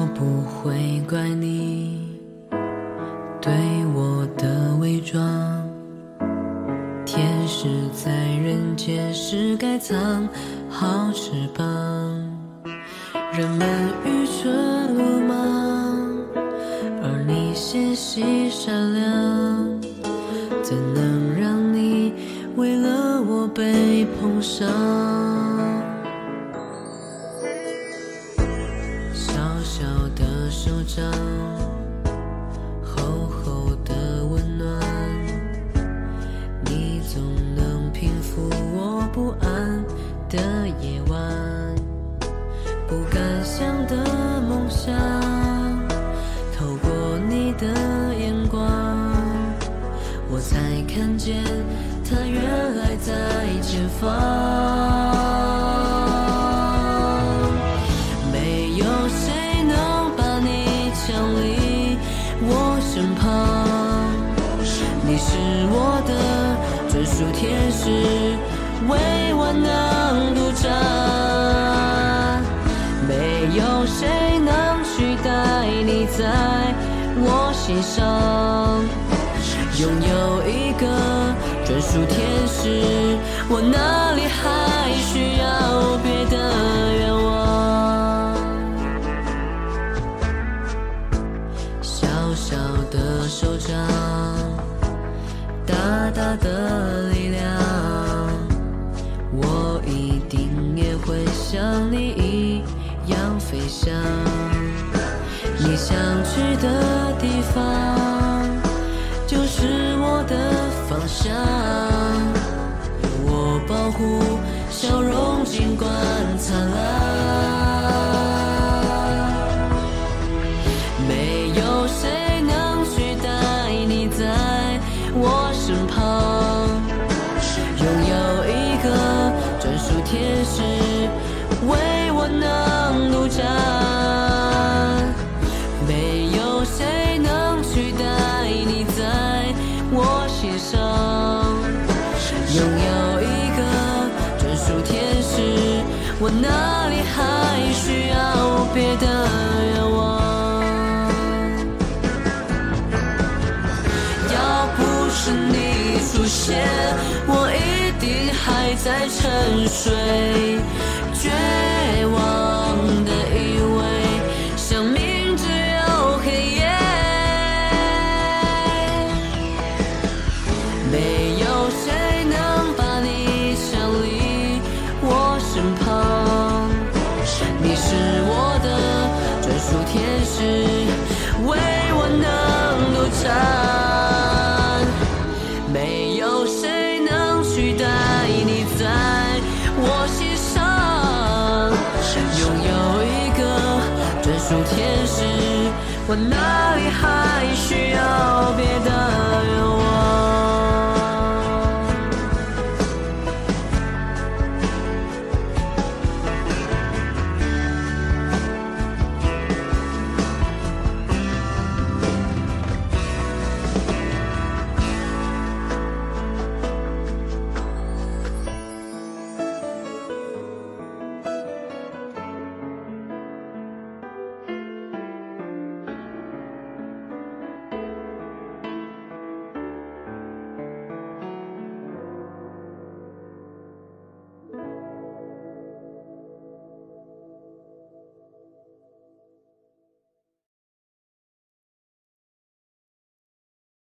我不会怪你对我的伪装，天使在人间是该藏好翅膀，人们愚蠢鲁莽，而你纤细善良，怎能让你为了我被碰伤？张，厚厚的温暖，你总能平复我不安的夜晚。不敢想的梦想，是我的专属天使，为我能独占。没有谁能取代你在我心上，拥有一个专属天使，我哪里还需要别的愿望？小小的手掌，大大的力量，我一定也会像你一样飞翔。你想去的地方，就是我的方向。我哪里还需要别的愿望？要不是你出现，我一定还在沉睡，绝望专属天使，唯我能独占。没有谁能取代你在我心上，拥有一个专属天使，我哪里还需要别的？